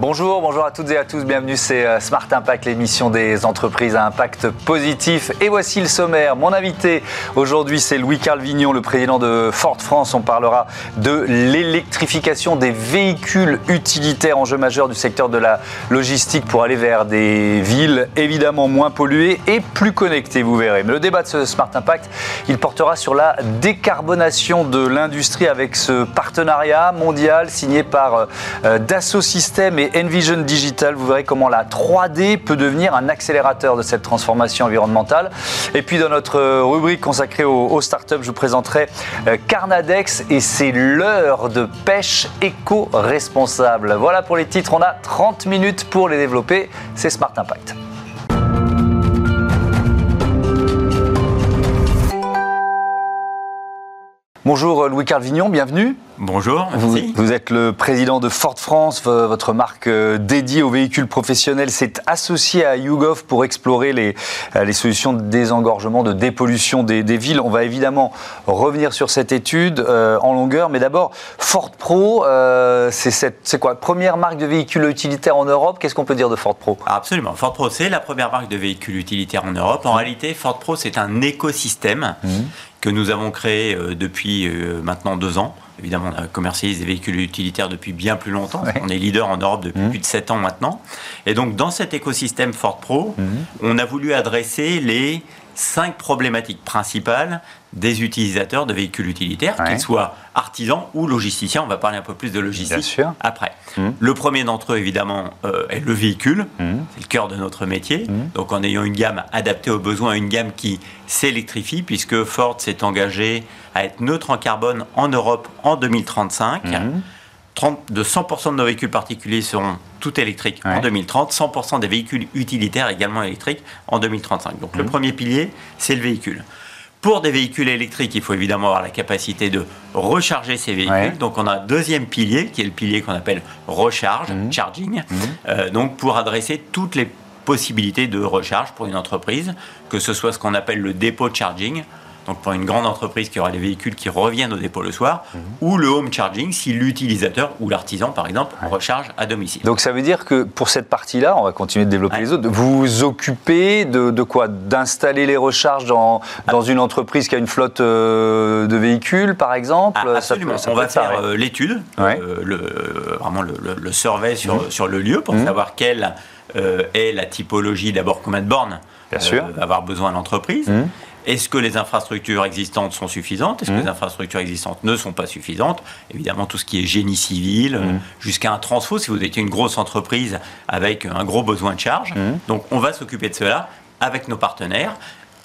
Bonjour, bonjour à toutes et à tous, bienvenue, c'est euh, Smart Impact, l'émission des entreprises à impact positif. Et voici le sommaire. Mon invité aujourd'hui, c'est Louis-Carl Vignon, le président de Ford France. On parlera de l'électrification des véhicules utilitaires, enjeu majeur du secteur de la logistique pour aller vers des villes évidemment moins polluées et plus connectées, vous verrez. Mais le débat de ce Smart Impact, il portera sur la décarbonation de l'industrie avec ce partenariat mondial signé par euh, Dassault Systèmes Envision Digital. Vous verrez comment la 3D peut devenir un accélérateur de cette transformation environnementale. Et puis dans notre rubrique consacrée aux, startups, je vous présenterai euh, Carnadex et c'est l'heure de pêche éco-responsable. Voilà pour les titres, on a 30 minutes pour les développer. C'est Smart Impact. Bonjour Louis Carvignon, bienvenue. Bonjour. Vous, êtes le président de Ford France, votre marque euh, dédiée aux véhicules professionnels s'est associée à YouGov pour explorer les, euh, les solutions de désengorgement, de dépollution des, villes. On va évidemment revenir sur cette étude euh, en longueur, mais d'abord, Ford Pro, c'est quoi Première marque de véhicules utilitaires en Europe, qu'est-ce qu'on peut dire de Ford Pro? Absolument, Ford Pro c'est la première marque de véhicules utilitaires en Europe. En réalité, Ford Pro c'est un écosystème mmh. que nous avons créé depuis maintenant deux ans. Évidemment, on commercialise des véhicules utilitaires depuis bien plus longtemps. On est leader en Europe depuis mmh. plus de 7 ans maintenant. Et donc, dans cet écosystème Ford Pro, mmh. on a voulu adresser les cinq problématiques principales des utilisateurs de véhicules utilitaires, qu'ils soient artisans ou logisticiens. On va parler un peu plus de logistique après. Mmh. Le premier d'entre eux, évidemment, euh, est le véhicule. C'est le cœur de notre métier. Donc, en ayant une gamme adaptée aux besoins, une gamme qui s'électrifie, puisque Ford s'est engagé à être neutre en carbone en Europe en 2035. 30, de 100% de nos véhicules particuliers seront tout électriques en 2030, 100% des véhicules utilitaires également électriques en 2035. Donc le mhm. premier pilier, c'est le véhicule. Pour des véhicules électriques, il faut évidemment avoir la capacité de recharger ces véhicules. Donc on a un deuxième pilier, qui est le pilier qu'on appelle recharge, mhm. charging, euh, donc pour adresser toutes les possibilités de recharge pour une entreprise, que ce soit ce qu'on appelle le dépôt de charging, donc pour une grande entreprise qui aura des véhicules qui reviennent au dépôt le soir, mhm. ou le home charging si l'utilisateur ou l'artisan par exemple recharge à domicile. Donc ça veut dire que pour cette partie-là, on va continuer de développer les autres, vous vous occupez de, quoi? D'installer les recharges dans, ah. dans une entreprise qui a une flotte euh, de véhicules par exemple? Ah, Absolument, on va faire euh, l'étude, euh, le, vraiment le, le, survey sur, mhm. sur le lieu pour mhm. savoir quelle est la typologie, d'abord combien de bornes Bien sûr. va avoir besoin l'entreprise. Est-ce que les infrastructures existantes sont suffisantes? Est-ce que mmh. les infrastructures existantes ne sont pas suffisantes? Évidemment, tout ce qui est génie civil, mmh. euh, jusqu'à un transfo, si vous étiez une grosse entreprise avec un gros besoin de charge. Mmh. Donc, on va s'occuper de cela avec nos partenaires.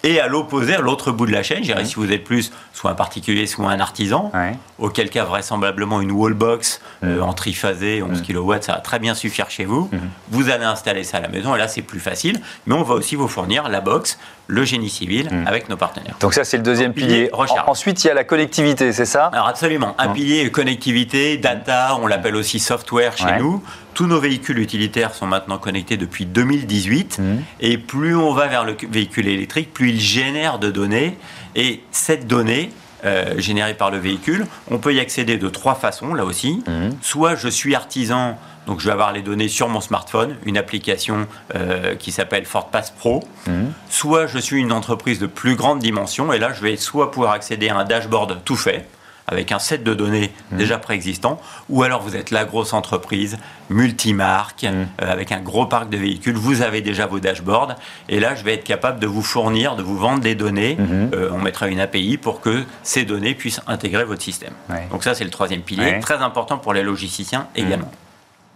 Et à l'opposé, à l'autre bout de la chaîne, je dirais, si vous êtes plus soit un particulier, soit un artisan, auquel cas vraisemblablement une wallbox euh, en triphasé, 11 kW, ça va très bien suffire chez vous. Vous allez installer ça à la maison, et là c'est plus facile. Mais on va aussi vous fournir la box le génie civil hmm. avec nos partenaires. Donc ça, c'est le deuxième pilier. Ensuite, il y a la connectivité, c'est ça? Alors absolument. Un hmm. pilier connectivité, data, on l'appelle aussi software chez nous. Tous nos véhicules utilitaires sont maintenant connectés depuis 2018. Hmm. Et plus on va vers le véhicule électrique, plus il génère de données. Et cette donnée, euh, générée par le véhicule, on peut y accéder de trois façons, là aussi. Soit je suis artisan donc je vais avoir les données sur mon smartphone, une application euh, qui s'appelle FordPass Pro. Mhm. Soit je suis une entreprise de plus grande dimension et là je vais soit pouvoir accéder à un dashboard tout fait avec un set de données mhm. déjà préexistant, ou alors vous êtes la grosse entreprise, multimarque, mhm. euh, avec un gros parc de véhicules, vous avez déjà vos dashboards, et là je vais être capable de vous fournir, de vous vendre des données, euh, on mettra une API pour que ces données puissent intégrer votre système. Donc ça c'est le troisième pilier, très important pour les logisticiens également.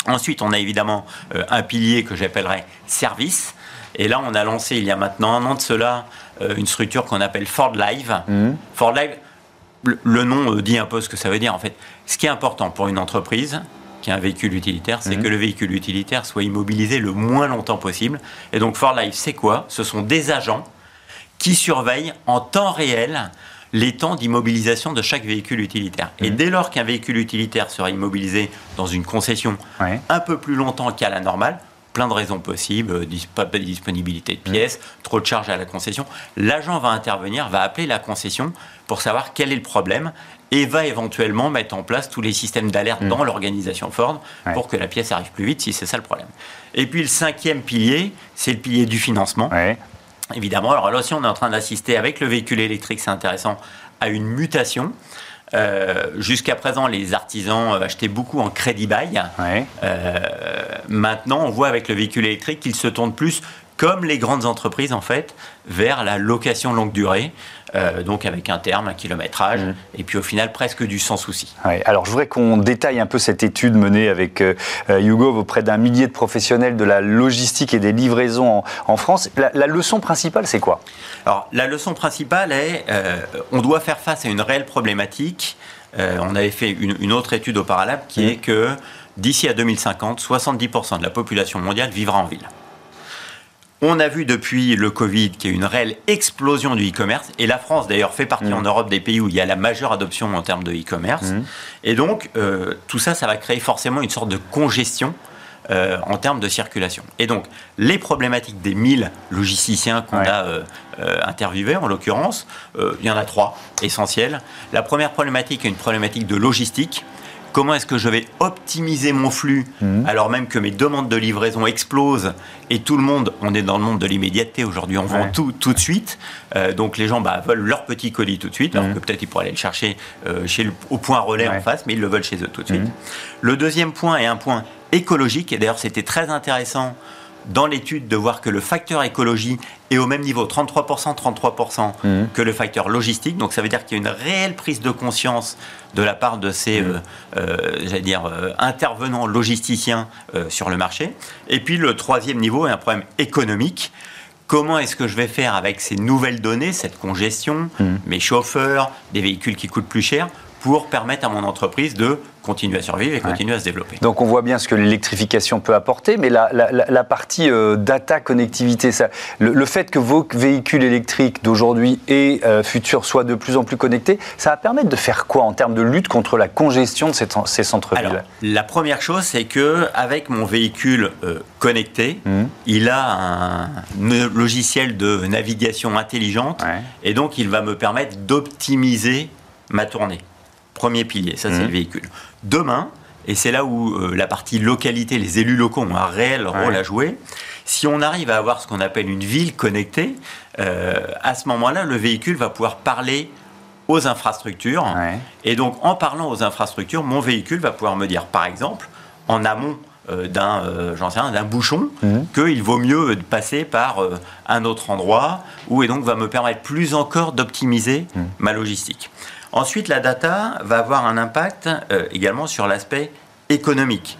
Ensuite, on a évidemment euh, un pilier que j'appellerais service. Et là, on a lancé il y a maintenant un an de cela une structure qu'on appelle Ford Live. Mmh. Ford Live, le, nom euh, dit un peu ce que ça veut dire en fait. Ce qui est important pour une entreprise qui a un véhicule utilitaire, c'est mmh. que le véhicule utilitaire soit immobilisé le moins longtemps possible. Et donc Ford Live, c'est quoi? Ce sont des agents qui surveillent en temps réel les temps d'immobilisation de chaque véhicule utilitaire. Et mhm. dès lors qu'un véhicule utilitaire sera immobilisé dans une concession un peu plus longtemps qu'à la normale, plein de raisons possibles, pas de disponibilité de pièces, trop de charges à la concession. L'agent va intervenir, va appeler la concession pour savoir quel est le problème et va éventuellement mettre en place tous les systèmes d'alerte dans l'organisation Ford pour que la pièce arrive plus vite si c'est ça le problème. Et puis le cinquième pilier, c'est le pilier du financement. Évidemment, alors là aussi on est en train d'assister avec le véhicule électrique, c'est intéressant, à une mutation. Euh, jusqu'à présent, les artisans euh, achetaient beaucoup en crédit bail. Euh, maintenant, on voit avec le véhicule électrique qu'il se tourne plus, comme les grandes entreprises en fait, vers la location longue durée. Euh, donc avec un terme, un kilométrage, mmh. et puis au final presque du sans souci. alors je voudrais qu'on détaille un peu cette étude menée avec euh, euh, Hugo auprès d'un millier de professionnels de la logistique et des livraisons en, France. La, leçon principale, c'est quoi? Alors la leçon principale est, on doit faire face à une réelle problématique. on avait fait une, autre étude au Paralab qui mmh. est que d'ici à 2050, 70% de la population mondiale vivra en ville. On a vu depuis le Covid qu'il y a une réelle explosion du e-commerce, et la France d'ailleurs fait partie en mmh. Europe des pays où il y a la majeure adoption en termes de e-commerce. Mmh. Et donc, euh, tout ça, ça va créer forcément une sorte de congestion euh, en termes de circulation. Et donc, les problématiques des 1000 logisticiens qu'on a euh, interviewés, en l'occurrence, il y en a trois essentielles. La première problématique est une problématique de logistique comment est-ce que je vais optimiser mon flux mhm. alors même que mes demandes de livraison explosent et tout le monde, on est dans le monde de l'immédiateté aujourd'hui, on vend tout tout de suite. Euh, donc les gens bah, veulent leur petit colis tout de suite, alors mhm. que peut-être ils pourraient aller le chercher euh, chez au point relais en face, mais ils le veulent chez eux tout de suite. Mhm. Le deuxième point est un point écologique, et d'ailleurs c'était très intéressant dans l'étude de voir que le facteur écologie est au même niveau, 33%, 33% mhm. que le facteur logistique. Donc ça veut dire qu'il y a une réelle prise de conscience de la part de ces mhm. euh, euh, dire, euh, intervenants logisticiens sur le marché. Et puis le troisième niveau est un problème économique. Comment est-ce que je vais faire avec ces nouvelles données, cette congestion, mhm. mes chauffeurs, des véhicules qui coûtent plus cher, pour permettre à mon entreprise de continuer à survivre et continuer à se développer. Donc on voit bien ce que l'électrification peut apporter, mais la, la, partie euh, data, connectivité, ça, le, fait que vos véhicules électriques d'aujourd'hui et euh, futurs soient de plus en plus connectés, ça va permettre de faire quoi en termes de lutte contre la congestion de ces, ces centres-villes La première chose, c'est que avec mon véhicule euh, connecté, mmh. il a un logiciel de navigation intelligente et donc il va me permettre d'optimiser ma tournée. Premier pilier, ça c'est le mmh. véhicule. Demain, et c'est là où euh, la partie localité, les élus locaux ont un réel rôle à jouer. Si on arrive à avoir ce qu'on appelle une ville connectée, euh, à ce moment-là, le véhicule va pouvoir parler aux infrastructures. Et donc, en parlant aux infrastructures, mon véhicule va pouvoir me dire, par exemple, en amont euh, d'un, sais d'un bouchon, mmh. qu'il vaut mieux passer par un autre endroit, où et donc va me permettre plus encore d'optimiser mmh. ma logistique. Ensuite, la data va avoir un impact euh, également sur l'aspect économique.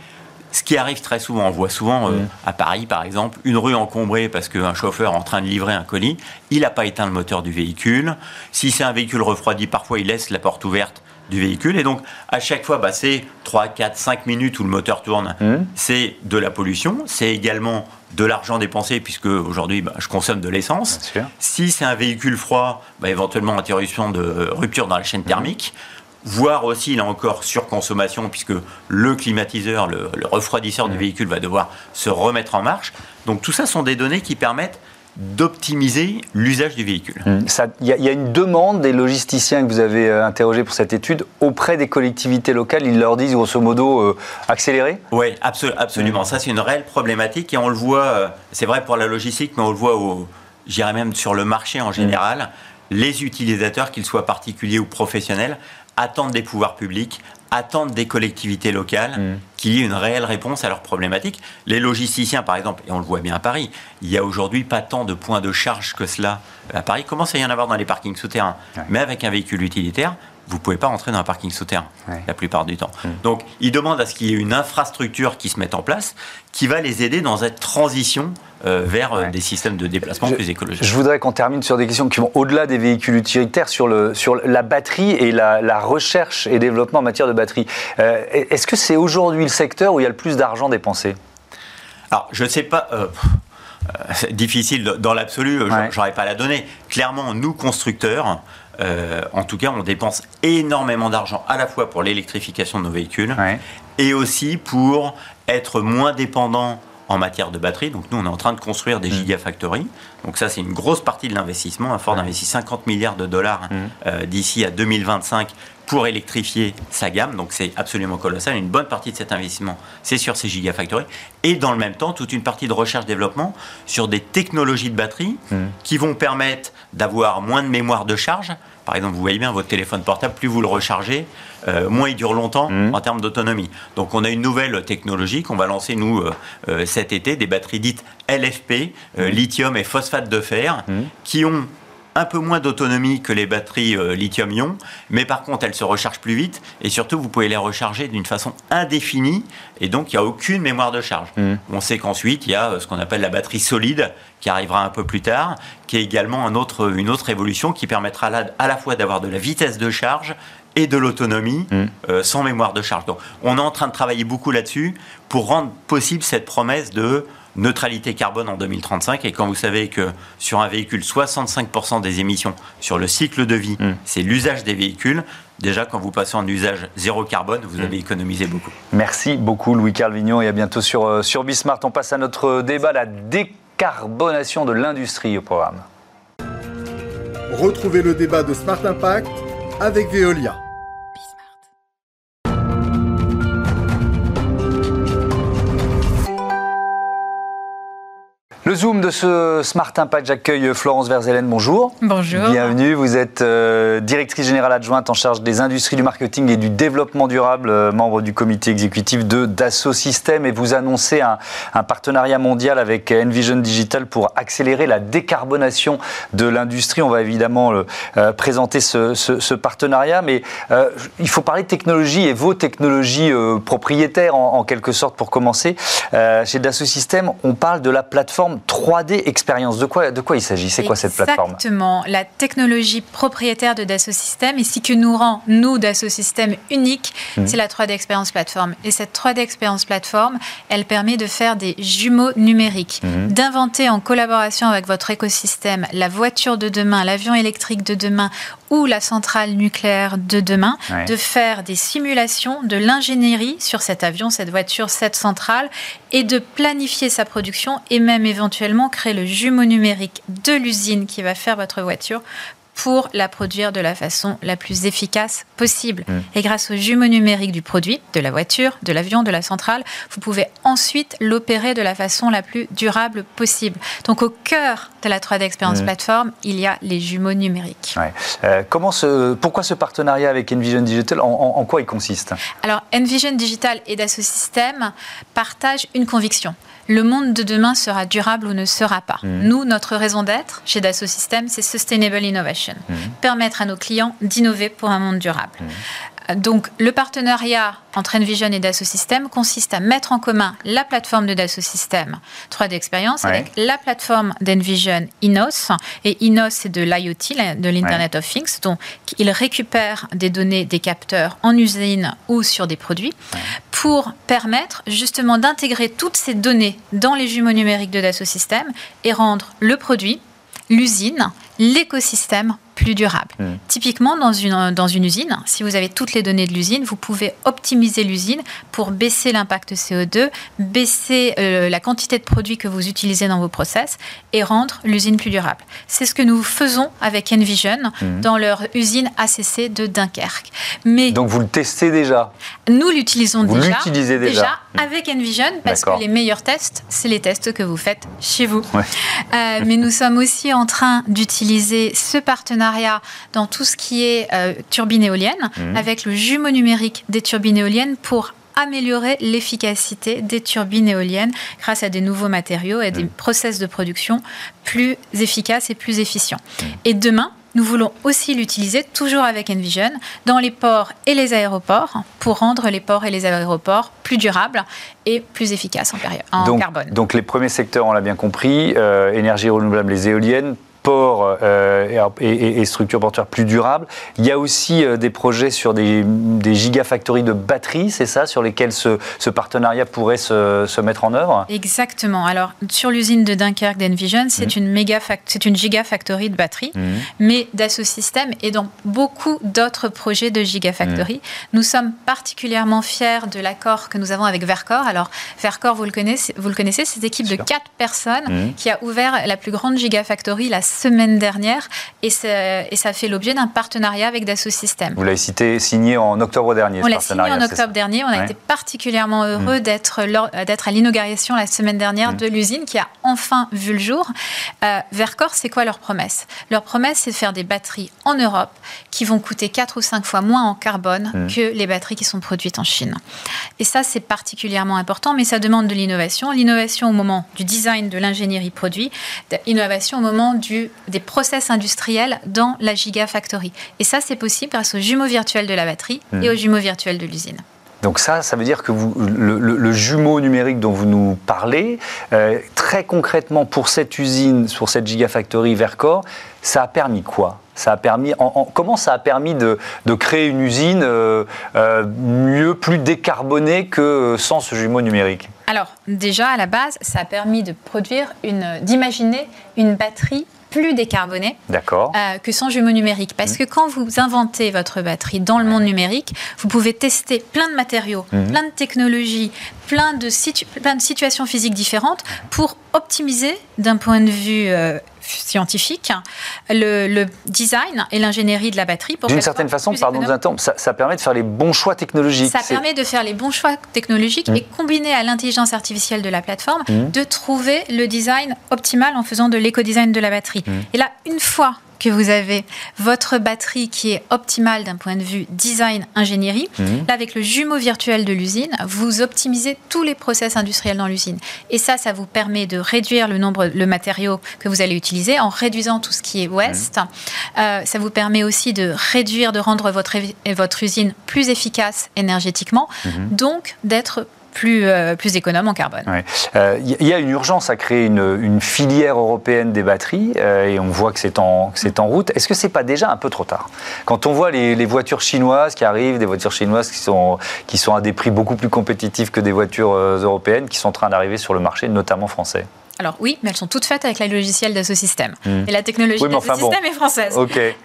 Ce qui arrive très souvent, on voit souvent euh, mm. à Paris par exemple, une rue encombrée parce qu'un chauffeur est en train de livrer un colis, il n'a pas éteint le moteur du véhicule. Si c'est un véhicule refroidi, parfois il laisse la porte ouverte du véhicule. Et donc, à chaque fois, bah, c'est 3, 4, 5 minutes où le moteur tourne. Mmh. C'est de la pollution. C'est également de l'argent dépensé, puisque aujourd'hui, bah, je consomme de l'essence. Si c'est un véhicule froid, bah, éventuellement interruption de rupture dans la chaîne mmh. thermique. Voire aussi, là encore, surconsommation, puisque le climatiseur, le, refroidisseur du mmh. véhicule va devoir se remettre en marche. Donc tout ça sont des données qui permettent d'optimiser l'usage du véhicule. Mmh. Il y, a une demande des logisticiens que vous avez euh, interrogés pour cette étude auprès des collectivités locales. Ils leur disent grosso modo euh, accélérer Oui, absolument. Mmh. Ça, c'est une réelle problématique et on le voit, euh, c'est vrai pour la logistique, mais on le voit, j'irais même sur le marché en général. Mmh. Les utilisateurs, qu'ils soient particuliers ou professionnels, attendent des pouvoirs publics, attendent des collectivités locales mm. qu'il y ait une réelle réponse à leurs problématiques. Les logisticiens, par exemple, et on le voit bien à Paris, il y a aujourd'hui pas tant de points de charge que cela à Paris. Il commence à y en avoir dans les parkings souterrains? Mais avec un véhicule utilitaire, vous ne pouvez pas rentrer dans un parking souterrain la plupart du temps. Mm. Donc, ils demandent à ce qu'il y ait une infrastructure qui se mette en place, qui va les aider dans cette transition euh, vers euh, des systèmes de déplacement plus écologiques. Je voudrais qu'on termine sur des questions qui vont au-delà des véhicules utilitaires, sur, le, sur la batterie et la, recherche et développement en matière de batterie. Euh, est-ce que c'est aujourd'hui le secteur où il y a le plus d'argent dépensé? Alors, je ne sais pas. difficile dans l'absolu, j'aurais pas la donnée. Clairement, nous constructeurs, en tout cas, on dépense énormément d'argent à la fois pour l'électrification de nos véhicules et aussi pour être moins dépendant en matière de batterie. Donc nous, on est en train de construire des mmh. gigafactories. Donc ça, c'est une grosse partie de l'investissement. Ford investit 50 milliards de dollars mmh. euh, d'ici à 2025 pour électrifier sa gamme. Donc c'est absolument colossal. Une bonne partie de cet investissement, c'est sur ces gigafactories. Et dans le même temps, toute une partie de recherche-développement sur des technologies de batterie mmh. qui vont permettre d'avoir moins de mémoire de charge. Par exemple, vous voyez bien votre téléphone portable, plus vous le rechargez, euh, moins il dure longtemps mmh. en termes d'autonomie. Donc on a une nouvelle technologie qu'on va lancer, nous, euh, euh, cet été, des batteries dites LFP, mmh. lithium et phosphate de fer, qui ont un peu moins d'autonomie que les batteries euh, lithium-ion, mais par contre elles se rechargent plus vite et surtout vous pouvez les recharger d'une façon indéfinie et donc il n'y a aucune mémoire de charge. Mmh. On sait qu'ensuite il y a euh, ce qu'on appelle la batterie solide qui arrivera un peu plus tard, qui est également un autre, une autre évolution qui permettra à la fois d'avoir de la vitesse de charge et de l'autonomie mmh. euh, sans mémoire de charge. Donc on est en train de travailler beaucoup là-dessus pour rendre possible cette promesse de neutralité carbone en 2035. Et quand vous savez que sur un véhicule, 65% des émissions sur le cycle de vie, hmm. c'est l'usage des véhicules, déjà quand vous passez en usage zéro carbone, vous avez hmm. économisé beaucoup. Merci beaucoup Louis Carvignon et à bientôt sur, euh, sur Bismart. On passe à notre débat, la décarbonation de l'industrie au programme. Retrouvez le débat de Smart Impact avec Veolia. Le Zoom de ce Smart Impact, j'accueille Florence Verzelen. Bonjour. Bonjour. Bienvenue. Vous êtes euh, directrice générale adjointe en charge des industries du marketing et du développement durable, euh, membre du comité exécutif de Dassault Systèmes et vous annoncez un, partenariat mondial avec Envision Digital pour accélérer la décarbonation de l'industrie. On va évidemment euh, présenter ce, partenariat, mais il faut parler de technologie et vos technologies propriétaires en, en, quelque sorte pour commencer. chez Dassault Systèmes, on parle de la plateforme 3D expérience. De quoi, de quoi il s'agit? C'est quoi cette plateforme? Exactement. La technologie propriétaire de Dassault Systèmes et ce qui nous rend, nous, Dassault Systèmes, unique, mhm. c'est la 3D expérience plateforme. Et cette 3D expérience plateforme, elle permet de faire des jumeaux numériques, mhm. d'inventer en collaboration avec votre écosystème la voiture de demain, l'avion électrique de demain ou la centrale nucléaire de demain, de faire des simulations de l'ingénierie sur cet avion, cette voiture, cette centrale, et de planifier sa production et même éventuellement créer le jumeau numérique de l'usine qui va faire votre voiture pour la produire de la façon la plus efficace possible. Mm. Et grâce au jumeau numérique du produit, de la voiture, de l'avion, de la centrale, vous pouvez ensuite l'opérer de la façon la plus durable possible. Donc au cœur de la 3D Experience mm. Platform, il y a les jumeaux numériques. Euh, comment ce, pourquoi ce partenariat avec Envision Digital en, quoi il consiste? Alors Envision Digital et Dassault Systèmes partagent une conviction le monde de demain sera durable ou ne sera pas. Mm. Nous, notre raison d'être chez Dassault Systèmes, c'est Sustainable Innovation. Mm. Permettre à nos clients d'innover pour un monde durable. Donc, le partenariat entre Envision et Dassault Systèmes consiste à mettre en commun la plateforme de Dassault Systèmes 3D Experience avec la plateforme d'Envision Inos. Et Inos, c'est de l'IoT, de l'Internet of Things. Donc, il récupère des données des capteurs en usine ou sur des produits pour permettre justement d'intégrer toutes ces données dans les jumeaux numériques de Dassault Systèmes et rendre le produit, l'usine, l'écosystème plus durable. Typiquement, dans une, dans une usine, si vous avez toutes les données de l'usine, vous pouvez optimiser l'usine pour baisser l'impact CO2, baisser euh, la quantité de produits que vous utilisez dans vos process et rendre l'usine plus durable. C'est ce que nous faisons avec Envision dans leur usine ACC de Dunkerque. Mais Donc vous le testez déjà? Nous l'utilisons déjà, l'utilisez déjà, hmm. Avec Envision parce que les meilleurs tests, c'est les tests que vous faites chez vous. Euh, mais nous sommes aussi en train d'utiliser ce partenariat dans tout ce qui est euh, turbine éolienne, mhm. avec le jumeau numérique des turbines éoliennes pour améliorer l'efficacité des turbines éoliennes grâce à des nouveaux matériaux et des mhm. process de production plus efficaces et plus efficients. Et demain, nous voulons aussi l'utiliser, toujours avec Envision, dans les ports et les aéroports, pour rendre les ports et les aéroports plus durables et plus efficaces en, période, en donc, carbone. Donc les premiers secteurs, on l'a bien compris, euh, énergie renouvelable, les éoliennes, ports et, structures portuaires plus durables. Il y a aussi des projets sur des, des gigafactories de batteries, c'est ça, sur lesquels ce, partenariat pourrait se, mettre en œuvre? Exactement. Alors, sur l'usine de Dunkerque d'Envision, c'est mmh. une, méga c'est une gigafactory de batteries, mmh. mais Dassault Systèmes et dans beaucoup d'autres projets de gigafactory. Mmh. Nous sommes particulièrement fiers de l'accord que nous avons avec Vercor. Alors, Vercor, vous le connaissez, vous le connaissez cette équipe de quatre personnes qui a ouvert la plus grande gigafactory la semaine dernière et, et ça fait l'objet d'un partenariat avec Dassault Systèmes. Vous l'avez cité, signé en octobre dernier. On l'a signé en octobre dernier. On a été particulièrement heureux mm. d'être, d'être à l'inauguration la semaine dernière mm. de l'usine qui a enfin vu le jour. Euh, Vercor, c'est quoi leur promesse? Leur promesse, c'est de faire des batteries en Europe qui vont coûter 4 ou 5 fois moins en carbone mm. que les batteries qui sont produites en Chine. Et ça, c'est particulièrement important, mais ça demande de l'innovation. L'innovation au moment du design de l'ingénierie produit, l'innovation au moment du, des process industriels dans la Gigafactory. Et ça, c'est possible grâce au jumeau virtuel de la batterie et au jumeau virtuel de l'usine. Donc ça, ça veut dire que vous, le, jumeau numérique dont vous nous parlez, euh, très concrètement pour cette usine, pour cette Gigafactory Vercor, ça a permis quoi? Ça a permis, comment ça a permis de, créer une usine euh, euh, mieux, plus décarbonée que sans ce jumeau numérique? Alors déjà à la base, ça a permis de produire une, d'imaginer une batterie plus décarboné euh, que sans jumeau numérique. Parce mmh. que quand vous inventez votre batterie dans le monde numérique, vous pouvez tester plein de matériaux, mmh. plein de technologies, plein de, plein de situations physiques différentes pour optimiser d'un point de vue euh, scientifique le, design et l'ingénierie de la batterie. D'une certaine façon, pardon de ça, ça, permet de faire les bons choix technologiques. Ça permet de faire les bons choix technologiques mmh. et combiné à l'intelligence artificielle de la plateforme, de trouver le design optimal en faisant de l'éco-design de la batterie. Et là, une fois que vous avez votre batterie qui est optimale d'un point de vue design, ingénierie. Mhm. Là, avec le jumeau virtuel de l'usine, vous optimisez tous les process industriels dans l'usine. Et ça, ça vous permet de réduire le nombre, le matériau que vous allez utiliser en réduisant tout ce qui est waste. Mhm. Euh, ça vous permet aussi de réduire, de rendre votre, votre usine plus efficace énergétiquement, mhm. donc d'être plus, euh, plus économe en carbone. Il euh, y a une urgence à créer une, filière européenne des batteries euh, et on voit que c'est en, en route. Est-ce que c'est pas déjà un peu trop tard? Quand on voit les, voitures chinoises qui arrivent, des voitures chinoises qui sont, qui sont à des prix beaucoup plus compétitifs que des voitures européennes qui sont en train d'arriver sur le marché, notamment français? Alors oui, mais elles sont toutes faites avec la logiciel d'Asso System. Hmm. Et la technologie oui, d'Asso System est française.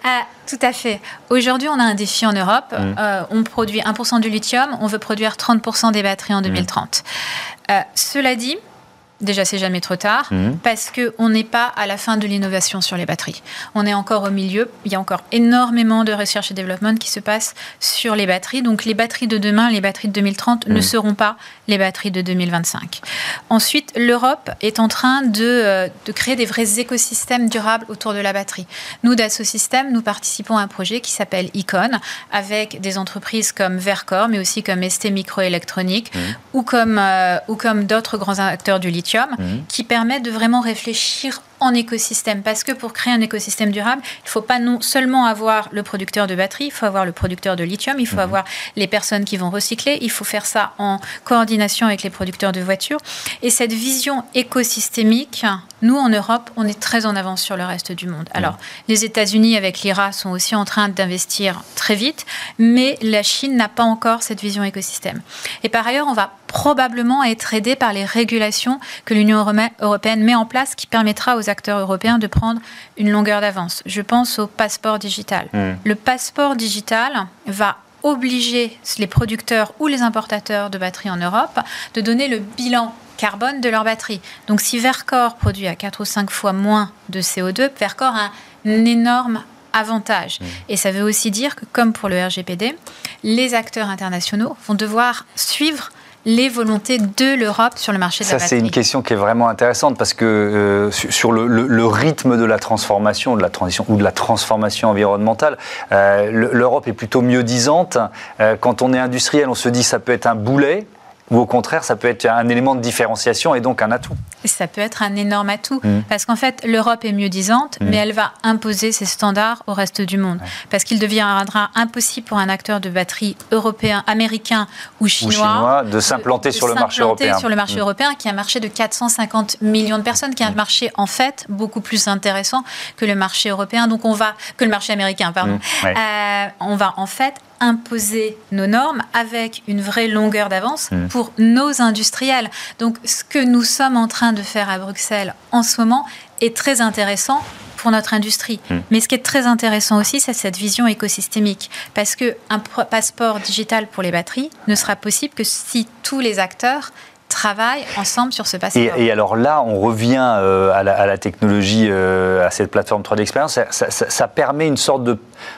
Ah, tout à fait. Aujourd'hui, on a un défi en Europe. Hmm. Euh, on produit 1% du lithium, on veut produire 30% des batteries en 2030. Hmm. Euh, cela dit, Déjà, c'est jamais trop tard, mhm. parce qu'on n'est pas à la fin de l'innovation sur les batteries. On est encore au milieu. Il y a encore énormément de recherche et développement qui se passe sur les batteries. Donc, les batteries de demain, les batteries de 2030 ne mhm. seront pas les batteries de 2025. Ensuite, l'Europe est en train de, euh, de, créer des vrais écosystèmes durables autour de la batterie. Nous, Dassault Systèmes, nous participons à un projet qui s'appelle Icon, avec des entreprises comme Vercor, mais aussi comme ST Microélectronique, mhm. ou comme, euh, ou comme d'autres grands acteurs du lithium Mhm. qui permet de vraiment réfléchir en écosystème. Parce que pour créer un écosystème durable, il ne faut pas non seulement avoir le producteur de batterie, il faut avoir le producteur de lithium, il faut mhm. avoir les personnes qui vont recycler, il faut faire ça en coordination avec les producteurs de voitures. Et cette vision écosystémique, nous, en Europe, on est très en avance sur le reste du monde. Alors, les États-Unis, avec l'IRA, sont aussi en train d'investir très vite, mais la Chine n'a pas encore cette vision écosystème. Et par ailleurs, on va probablement être aidé par les régulations que l'Union européenne met en place qui permettra aux acteurs européens de prendre une longueur d'avance. Je pense au passeport digital. Hmm. Le passeport digital va obliger les producteurs ou les importateurs de batteries en Europe de donner le bilan carbone de leur batterie. Donc si Vercor produit à 4 ou 5 fois moins de CO2, Vercor a un énorme avantage. Hmm. Et ça veut aussi dire que, comme pour le RGPD, les acteurs internationaux vont devoir suivre les volontés de l'Europe sur le marché de la batterie Ça, c'est une question qui est vraiment intéressante parce que euh, sur le, rythme de la transformation, de la transition ou de la transformation environnementale, euh, l'Europe est plutôt mieux disante. Euh, quand on est industriel, on se dit ça peut être un boulet. Ou au contraire, ça peut être un élément de différenciation et donc un atout Ça peut être un énorme atout, mmh. parce qu'en fait, l'Europe est mieux disante, mmh. mais elle va imposer ses standards au reste du monde. Parce qu'il deviendra impossible pour un acteur de batterie européen, américain ou chinois, de s'implanter sur, le marché européen. sur le marché mmh. européen, qui est un marché de 450 millions de personnes, qui est un marché en fait beaucoup plus intéressant que le marché européen, donc on va que le marché américain, pardon. Euh, on va en fait imposer nos normes avec une vraie longueur d'avance mmh. pour nos industriels. Donc ce que nous sommes en train de faire à Bruxelles en ce moment est très intéressant pour notre industrie. Mmh. Mais ce qui est très intéressant aussi, c'est cette vision écosystémique. Parce qu'un passeport digital pour les batteries ne sera possible que si tous les acteurs travaillent ensemble sur ce passeport. Et, alors là, on revient euh, à, la, technologie, euh, à cette plateforme 3D Experience. Ça, permet une sorte de,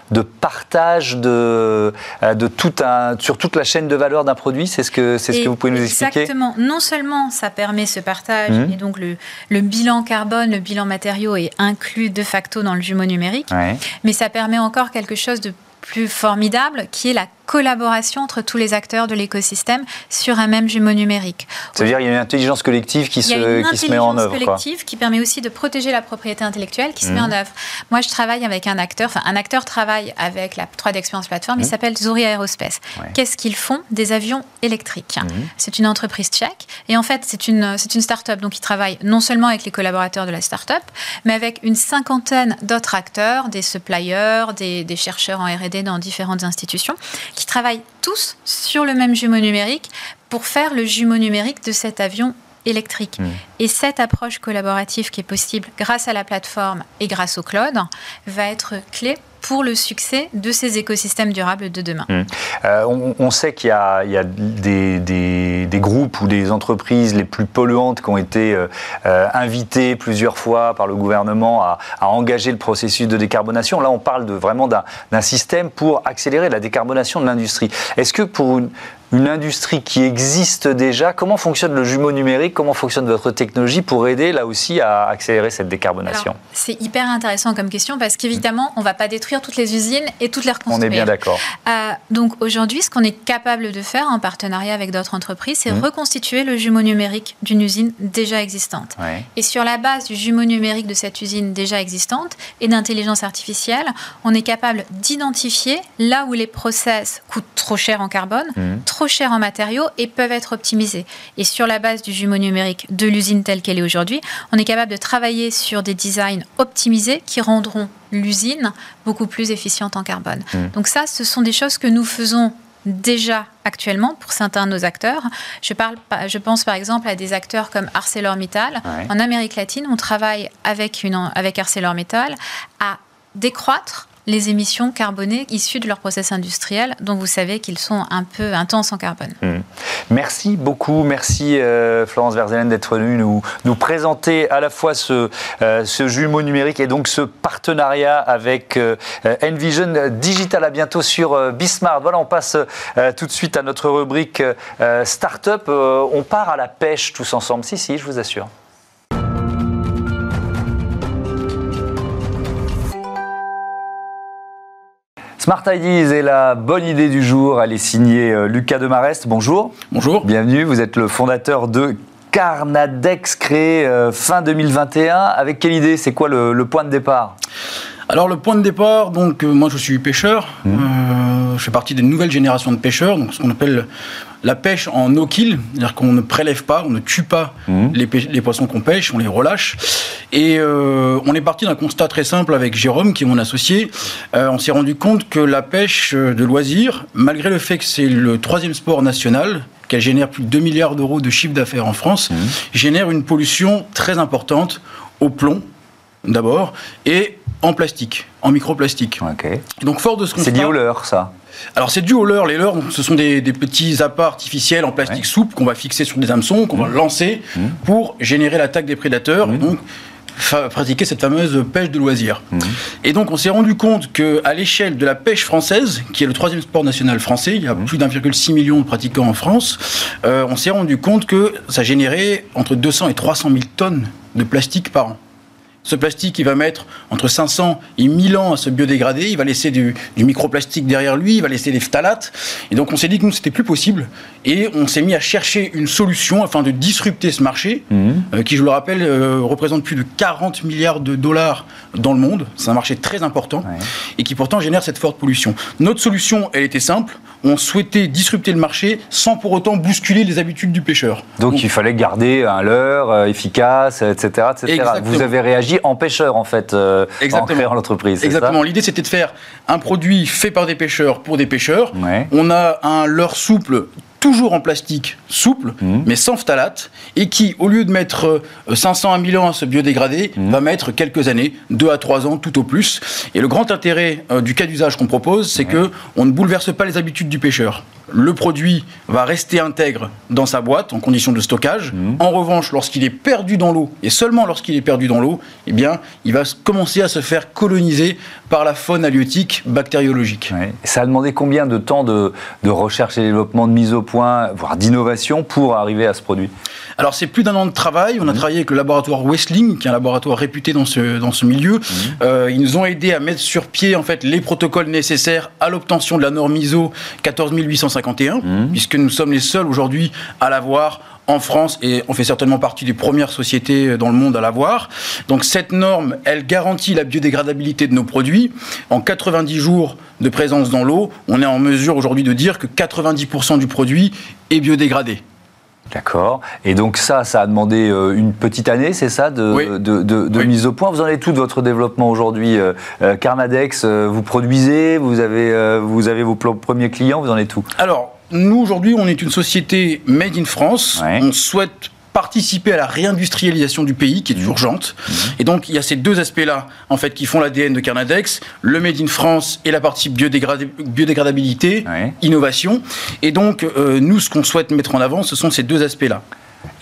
de partage de, euh, de tout un, sur toute la chaîne de valeur d'un produit. C'est ce que, c'est ce que vous pouvez nous expliquer? Exactement. Non seulement ça permet ce partage, mmh. et donc le, le, bilan carbone, le bilan matériaux est inclus de facto dans le jumeau numérique, mais ça permet encore quelque chose de plus formidable, qui est la collaboration entre tous les acteurs de l'écosystème sur un même jumeau numérique. C'est-à-dire qu'il y a une intelligence collective qui, se, qui se met en œuvre. Une intelligence collective qui permet aussi de protéger la propriété intellectuelle qui se met en mmh. œuvre. Moi, je travaille avec un acteur, enfin un acteur travaille avec la 3D Experience Platform, il mmh. s'appelle Zuri Aerospace. Qu'est-ce qu'ils font? Des avions électriques. Mmh. C'est une entreprise tchèque et en fait, c'est une, c'est une start-up. Donc, ils travaillent non seulement avec les collaborateurs de la start-up, mais avec une cinquantaine d'autres acteurs, des suppliers, des, des chercheurs en R&D dans différentes institutions qui travaillent tous sur le même jumeau numérique pour faire le jumeau numérique de cet avion électrique. Mmh. Et cette approche collaborative qui est possible grâce à la plateforme et grâce au cloud va être clé pour le succès de ces écosystèmes durables de demain. Mmh. Euh, on, sait qu'il y a, des, groupes ou des entreprises les plus polluantes qui ont été euh, euh, invitées plusieurs fois par le gouvernement à, engager le processus de décarbonation. Là, on parle de, vraiment d'un système pour accélérer la décarbonation de l'industrie. Est-ce que pour une, une industrie qui existe déjà. Comment fonctionne le jumeau numérique? Comment fonctionne votre technologie pour aider là aussi à accélérer cette décarbonation? C'est hyper intéressant comme question parce qu'évidemment, on ne va pas détruire toutes les usines et toutes les reconstruire. On est bien d'accord. Euh, donc aujourd'hui, ce qu'on est capable de faire en partenariat avec d'autres entreprises, c'est mmh. reconstituer le jumeau numérique d'une usine déjà existante. Et sur la base du jumeau numérique de cette usine déjà existante et d'intelligence artificielle, on est capable d'identifier là où les process coûtent trop cher en carbone, mmh trop chers en matériaux et peuvent être optimisés. Et sur la base du jumeau numérique de l'usine telle qu'elle est aujourd'hui, on est capable de travailler sur des designs optimisés qui rendront l'usine beaucoup plus efficiente en carbone. Mmh. Donc ça, ce sont des choses que nous faisons déjà actuellement pour certains de nos acteurs. Je, parle, je pense par exemple à des acteurs comme ArcelorMittal. En Amérique latine, on travaille avec, une, avec ArcelorMittal à décroître les émissions carbonées issues de leur process industriel, dont vous savez qu'ils sont un peu intenses en carbone. Mmh. Merci beaucoup, merci euh, Florence Verzelen d'être venue nous, présenter à la fois ce, euh, ce jumeau numérique et donc ce partenariat avec euh, Envision Digital. À bientôt sur Bismart. Voilà, on passe tout de suite à notre rubrique Startup. on part à la pêche tous ensemble. Si, si, je vous assure. Smart Ideas est la bonne idée du jour. Elle est signée euh, Lucas Demarest. Bonjour. Bonjour. Bienvenue. Vous êtes le fondateur de Carnadex, créé euh, fin 2021. Avec quelle idée? C'est quoi le, point de départ? Alors le point de départ, donc euh, moi je suis pêcheur, mmh. je fais partie des nouvelles générations de pêcheurs, donc ce qu'on appelle la pêche en no-kill, c'est-à-dire qu'on ne prélève pas, on ne tue pas mmh. les, poissons qu'on pêche, on les relâche. Et euh, on est parti d'un constat très simple avec Jérôme, qui est mon associé. Euh, on s'est rendu compte que la pêche de loisirs, malgré le fait que c'est le troisième sport national, qu'elle génère plus de 2 milliards d'euros de chiffre d'affaires en France, mmh. génère une pollution très importante au plomb, d'abord, et en plastique, en microplastique. Donc fort de ce C'est lié au leurre, ça alors c'est dû au leurre. Les leurres, ce sont des, petits appâts artificiels en plastique souple qu'on va fixer sur des hameçons, qu'on va mmh. lancer mmh. pour générer l'attaque des prédateurs. Mmh. Donc pratiquer cette fameuse pêche de loisirs. Et donc on s'est rendu compte qu'à l'échelle de la pêche française, qui est le troisième sport national français, il y a plus d'1,6 million de pratiquants en France, euh, on s'est rendu compte que ça générait entre 200 et 300 000 tonnes de plastique par an Ce plastique, il va mettre entre 500 et 1000 ans à se biodégrader. Il va laisser du, microplastique derrière lui, il va laisser des phtalates. Et donc, on s'est dit que nous, c'était plus possible. Et on s'est mis à chercher une solution afin de disrupter ce marché, mhm. euh, qui, je le rappelle, euh, représente plus de 40 milliards de dollars dans le monde. C'est un marché très important et qui pourtant génère cette forte pollution. Notre solution, elle était simple. On souhaitait disrupter le marché sans pour autant bousculer les habitudes du pêcheur. Donc, il fallait garder un leurre euh, efficace, etc., etc. Vous avez réagi en pêcheur, en fait, euh, en créant l'entreprise. Exactement. L'idée, c'était de faire un produit fait par des pêcheurs pour des pêcheurs. On a un leurre souple toujours en plastique souple, mmh. mais sans phtalate, et qui, au lieu de mettre 500 euh, à 1000 ans à se biodégrader, mmh. va mettre quelques années, 2 à 3 ans tout au plus. Et le grand intérêt euh, du cas d'usage qu'on propose, c'est que on ne bouleverse pas les habitudes du pêcheur le produit va rester intègre dans sa boîte en condition de stockage. Mmh. En revanche, lorsqu'il est perdu dans l'eau, et seulement lorsqu'il est perdu dans l'eau, eh bien, il va commencer à se faire coloniser par la faune halieutique bactériologique. Ça a demandé combien de temps de, recherche et développement, de mise au point, voire d'innovation pour arriver à ce produit? Alors, c'est plus d'un an de travail. On a mmh. travaillé avec le laboratoire Westling, qui est un laboratoire réputé dans ce, dans ce milieu. Mmh. Euh, ils nous ont aidé à mettre sur pied en fait, les protocoles nécessaires à l'obtention de la norme ISO 14850 Mmh. puisque nous sommes les seuls aujourd'hui à l'avoir en France et on fait certainement partie des premières sociétés dans le monde à l'avoir. Donc cette norme, elle garantit la biodégradabilité de nos produits. En 90 jours de présence dans l'eau, on est en mesure aujourd'hui de dire que 90% du produit est biodégradé. D'accord. Et donc ça, ça a demandé euh, une petite année, c'est ça, de, de, mise au point. Vous en avez tout de votre développement aujourd'hui. Euh, euh, Carnadex, vous produisez, vous avez, vous avez vos premiers clients, vous en êtes tout Alors, nous aujourd'hui, on est une société made in France. On souhaite participer à la réindustrialisation du pays qui est mmh. urgente. Mmh. Et donc il y a ces deux aspects-là en fait qui font l'ADN de Carnadex, le Made in France et la partie biodégradabilité, innovation. Et donc nous ce qu'on souhaite mettre en avant, ce sont ces deux aspects-là.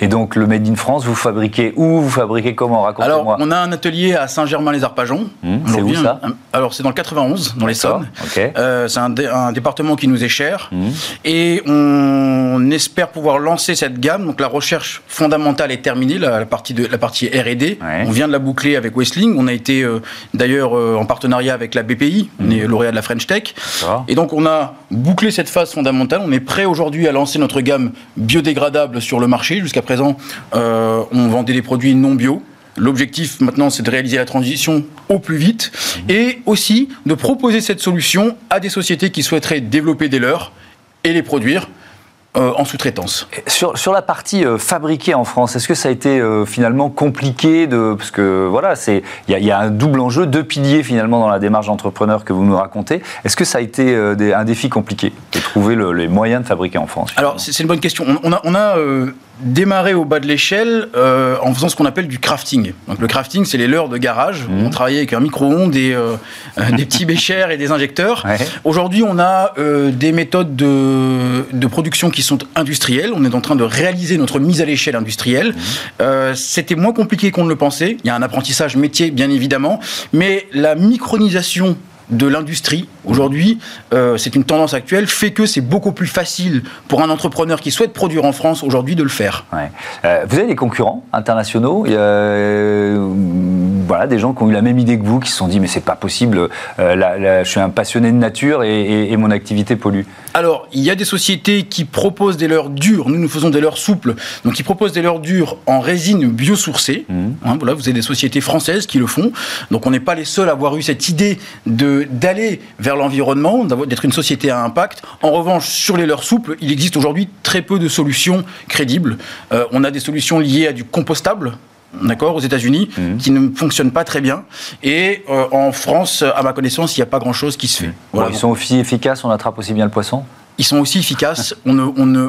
Et donc le Made in France, vous fabriquez où Vous fabriquez comment? Racontez-moi. Alors on a un atelier à Saint-Germain-les-Arpajons. Mmh, c'est où ça? Alors c'est dans le 91, dans les l'Essonne. Euh, c'est un, département qui nous est cher. Mmh. Et on espère pouvoir lancer cette gamme. Donc la recherche fondamentale est terminée, la, partie, de, la partie R&D. On vient de la boucler avec Westling. On a été euh, d'ailleurs euh, en partenariat avec la BPI. On est mmh. lauréat de la French Tech. Et donc on a bouclé cette phase fondamentale. On est prêt aujourd'hui à lancer notre gamme biodégradable sur le marché jusqu'à présent, euh, on vendait des produits non bio. L'objectif maintenant, c'est de réaliser la transition au plus vite et aussi de proposer cette solution à des sociétés qui souhaiteraient développer des leurs et les produire euh, en sous-traitance. Sur, sur la partie euh, fabriquée en France, est-ce que ça a été euh, finalement compliqué de parce que voilà, c'est il y, a un double enjeu, deux piliers finalement dans la démarche d'entrepreneur que vous nous racontez. Est-ce que ça a été un défi compliqué de trouver les moyens de fabriquer en France Alors c'est une bonne question. On, a, on a démarré au bas de l'échelle en faisant ce qu'on appelle du crafting. Donc le crafting, c'est les leurres de garage. Mmh. On travaillait avec un micro-ondes et des petits béchers et des injecteurs. Aujourd'hui, on a des méthodes de, de production qui sont industriels. On est en train de réaliser notre mise à l'échelle industrielle. Mmh. Euh, c'était moins compliqué qu'on ne le pensait. Il y a un apprentissage métier, bien évidemment, mais la micronisation de l'industrie. Aujourd'hui, euh, c'est une tendance actuelle, fait que c'est beaucoup plus facile pour un entrepreneur qui souhaite produire en France aujourd'hui de le faire. Euh, vous avez des concurrents internationaux? Voilà, des gens qui ont eu la même idée que vous, qui se sont dit mais c'est pas possible, je suis un passionné de nature et, et mon activité pollue. Alors, il y a des sociétés qui proposent des leurres dures. Nous, nous faisons des leurres souples. Donc, ils proposent des leurres dures en résine biosourcée. Mmh. Hein, voilà, vous avez des sociétés françaises qui le font. Donc, on n'est pas les seuls à avoir eu cette idée d'aller vers l'environnement, d'être une société à impact. En revanche, sur les leurres souples, il existe aujourd'hui très peu de solutions crédibles. Euh, on a des solutions liées à du compostable d'accord, aux États-Unis, mmh. qui ne fonctionnent pas très bien. Et euh, en France, à ma connaissance, il n'y a pas grand-chose qui se fait. Mmh. ils sont aussi efficaces, on attrape aussi bien le poisson? Ils sont aussi efficaces. On,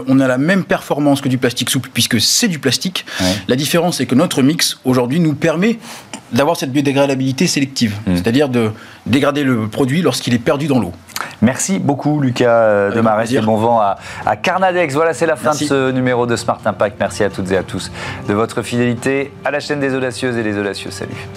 on, a la même performance que du plastique souple puisque c'est du plastique. La différence, c'est que notre mix aujourd'hui nous permet d'avoir cette biodégradabilité sélective, mmh. c'est-à-dire de dégrader le produit lorsqu'il est perdu dans l'eau. Merci beaucoup Lucas euh, Demarest et bon vent à, Carnadex. Voilà, c'est la fin de ce numéro de Smart Impact. Merci à toutes et à tous de votre fidélité à la chaîne des audacieuses et des audacieux. Salut.